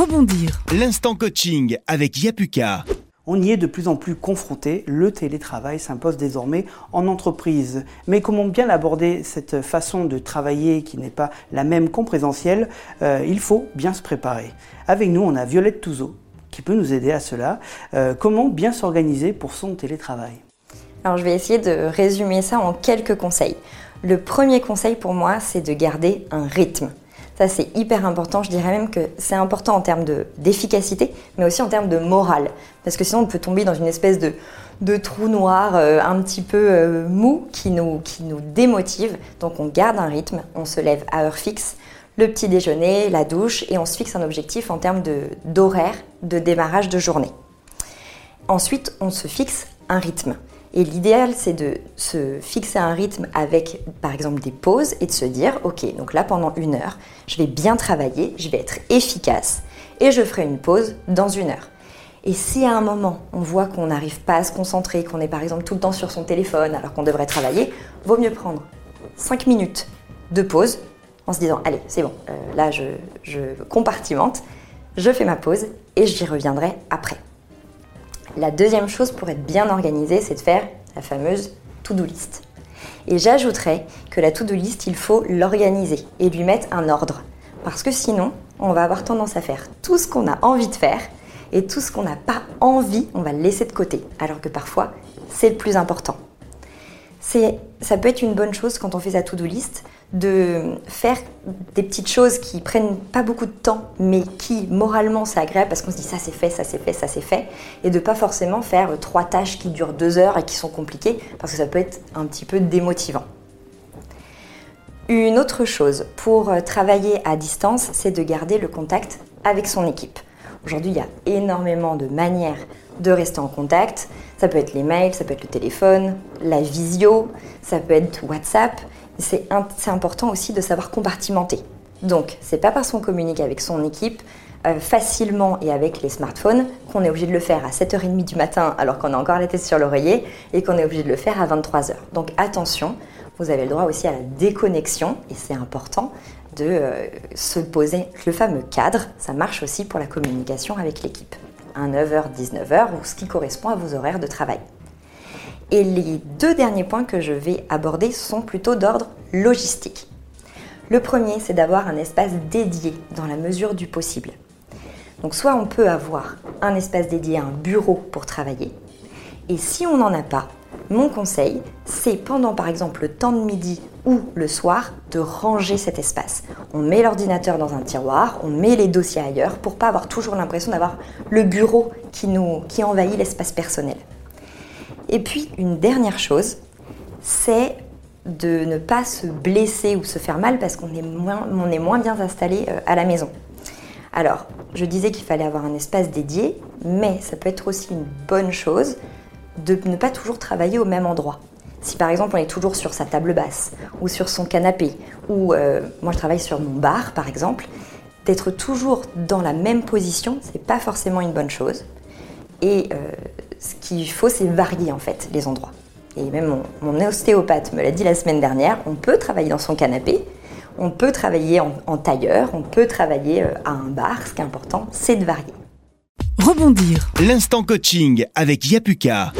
Rebondir. L'instant coaching avec Yapuka. On y est de plus en plus confronté, le télétravail s'impose désormais en entreprise. Mais comment bien aborder cette façon de travailler qui n'est pas la même qu'en présentiel? Euh, Il faut bien se préparer. Avec nous, on a Violette Touzeau qui peut nous aider à cela. Euh, comment bien s'organiser pour son télétravail? Alors je vais essayer de résumer ça en quelques conseils. Le premier conseil pour moi, c'est de garder un rythme. Ça, c'est hyper important. Je dirais même que c'est important en termes de- d'efficacité, mais aussi en termes de morale. Parce que sinon, on peut tomber dans une espèce de, de trou noir euh, un petit peu euh, mou qui nous, démotive. Donc, on garde un rythme, on se lève à heure fixe, le petit déjeuner, la douche, et on se fixe un objectif en termes de- d'horaire de démarrage de journée. Ensuite, on se fixe un rythme. Et l'idéal, c'est de se fixer un rythme avec, par exemple, des pauses et de se dire, ok, donc là, pendant une heure, je vais bien travailler, je vais être efficace et je ferai une pause dans une heure. Et si à un moment, on voit qu'on n'arrive pas à se concentrer, qu'on est par exemple tout le temps sur son téléphone alors qu'on devrait travailler, vaut mieux prendre 5 minutes de pause en se disant, allez, c'est bon, euh, là, je, je compartimente, je fais ma pause et j'y reviendrai après. La deuxième chose pour être bien organisé, c'est de faire la fameuse to-do list. Et j'ajouterais que la to-do list, il faut l'organiser et lui mettre un ordre. Parce que sinon, on va avoir tendance à faire tout ce qu'on a envie de faire et tout ce qu'on n'a pas envie, on va le laisser de côté. Alors que parfois, c'est le plus important. Ça peut être une bonne chose quand on fait sa to-do list de faire des petites choses qui prennent pas beaucoup de temps, mais qui moralement c'est parce qu'on se dit ça c'est fait, ça c'est fait, ça c'est fait, et de pas forcément faire trois tâches qui durent deux heures et qui sont compliquées parce que ça peut être un petit peu démotivant. Une autre chose pour euh, travailler à distance, c'est de garder le contact avec son équipe. Aujourd'hui, il y a énormément de manières de rester en contact. Ça peut être les mails, ça peut être le téléphone, la visio, ça peut être WhatsApp. C'est important aussi de savoir compartimenter. Donc, c'est pas parce qu'on communique avec son équipe euh, facilement et avec les smartphones qu'on est obligé de le faire à 7h30 du matin alors qu'on a encore la tête sur l'oreiller et qu'on est obligé de le faire à 23h. Donc attention, vous avez le droit aussi à la déconnexion et c'est important de euh, se poser le fameux cadre. Ça marche aussi pour la communication avec l'équipe. À 9h, 19h ou ce qui correspond à vos horaires de travail. Et les deux derniers points que je vais aborder sont plutôt d'ordre logistique. Le premier, c'est d'avoir un espace dédié dans la mesure du possible. Donc soit on peut avoir un espace dédié, un bureau pour travailler, et si on n'en a pas, mon conseil, c'est pendant par exemple le temps de midi ou le soir de ranger cet espace. On met l'ordinateur dans un tiroir, on met les dossiers ailleurs pour pas avoir toujours l'impression d'avoir le bureau qui nous envahit l'espace personnel. Et puis une dernière chose, c'est de ne pas se blesser ou se faire mal parce qu'on est moins, on est moins bien installé euh, à la maison. Alors, je disais qu'il fallait avoir un espace dédié, mais ça peut être aussi une bonne chose de ne pas toujours travailler au même endroit. Si par exemple on est toujours sur sa table basse ou sur son canapé, ou euh, moi je travaille sur mon bar par exemple, d'être toujours dans la même position, c'est pas forcément une bonne chose. Et euh, ce qu'il faut, c'est varier en fait les endroits. Et même mon, ostéopathe me l'a dit la semaine dernière, on peut travailler dans son canapé, on peut travailler en, en tailleur, on peut travailler euh, à un bar. Ce qui est important, c'est de varier. Rebondir. L'instant coaching avec Yapuka.